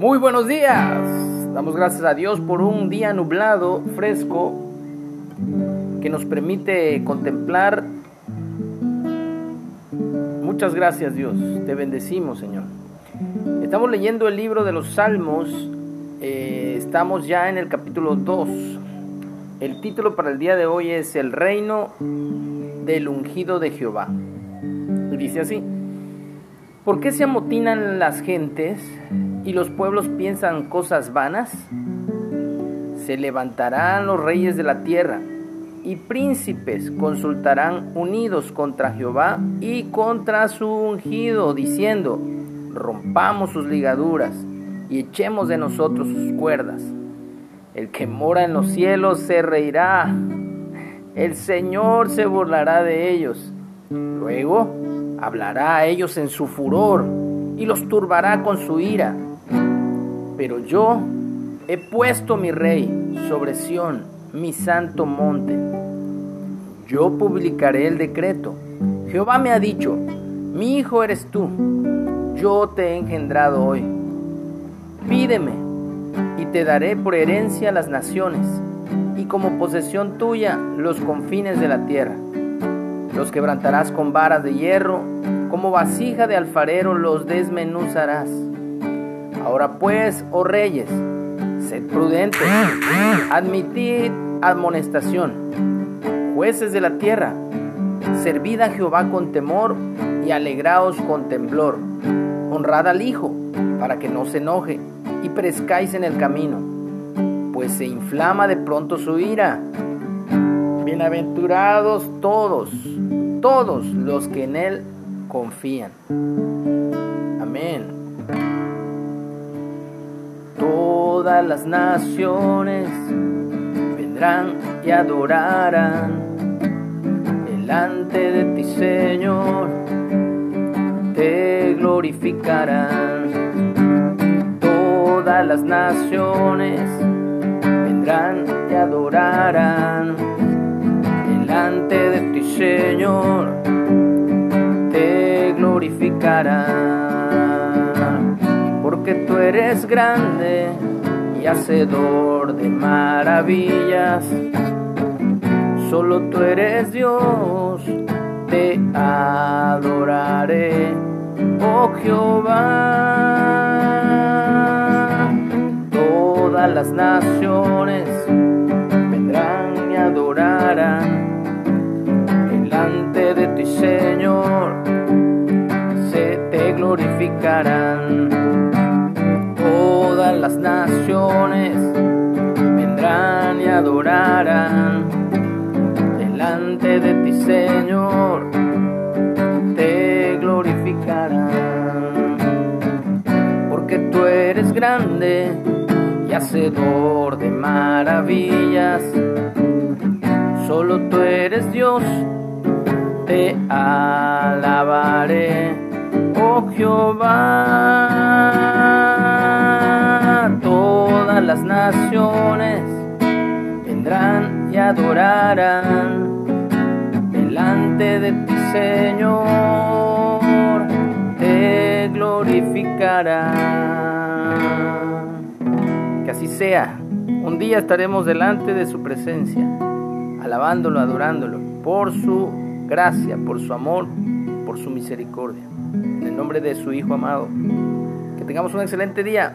Muy buenos días. Damos gracias a Dios por un día nublado, fresco, que nos permite contemplar. Muchas gracias Dios. Te bendecimos Señor. Estamos leyendo el libro de los Salmos. Eh, estamos ya en el capítulo 2. El título para el día de hoy es El reino del ungido de Jehová. Y dice así. ¿Por qué se amotinan las gentes y los pueblos piensan cosas vanas? Se levantarán los reyes de la tierra y príncipes consultarán unidos contra Jehová y contra su ungido, diciendo, rompamos sus ligaduras y echemos de nosotros sus cuerdas. El que mora en los cielos se reirá, el Señor se burlará de ellos. Luego hablará a ellos en su furor y los turbará con su ira. Pero yo he puesto mi rey sobre Sión, mi santo monte. Yo publicaré el decreto. Jehová me ha dicho, mi hijo eres tú, yo te he engendrado hoy. Pídeme y te daré por herencia las naciones y como posesión tuya los confines de la tierra. Los quebrantarás con varas de hierro, como vasija de alfarero los desmenuzarás. Ahora pues, oh reyes, sed prudentes, admitid amonestación. Jueces de la tierra, servid a Jehová con temor y alegraos con temblor. Honrad al Hijo, para que no se enoje y perezcáis en el camino, pues se inflama de pronto su ira. Bienaventurados todos, todos los que en Él confían. Amén. Todas las naciones vendrán y adorarán delante de ti, Señor, te glorificarán. Todas las naciones vendrán y adorarán delante de ti, Señor, te glorificarán, porque tú eres grande y hacedor de maravillas. Solo tú eres Dios, te adoraré, oh Jehová. Todas las naciones vendrán y adorarán delante de ti, Señor, se te glorificarán. Las naciones vendrán y adorarán delante de ti, Señor, te glorificarán. Porque tú eres grande y hacedor de maravillas. Solo tú eres Dios te alabaré, oh Jehová. Las naciones vendrán y adorarán delante de ti, Señor, te glorificarán. Que así sea. Un día estaremos delante de su presencia, alabándolo, adorándolo, por su gracia, por su amor, por su misericordia. En el nombre de su Hijo amado. Que tengamos un excelente día.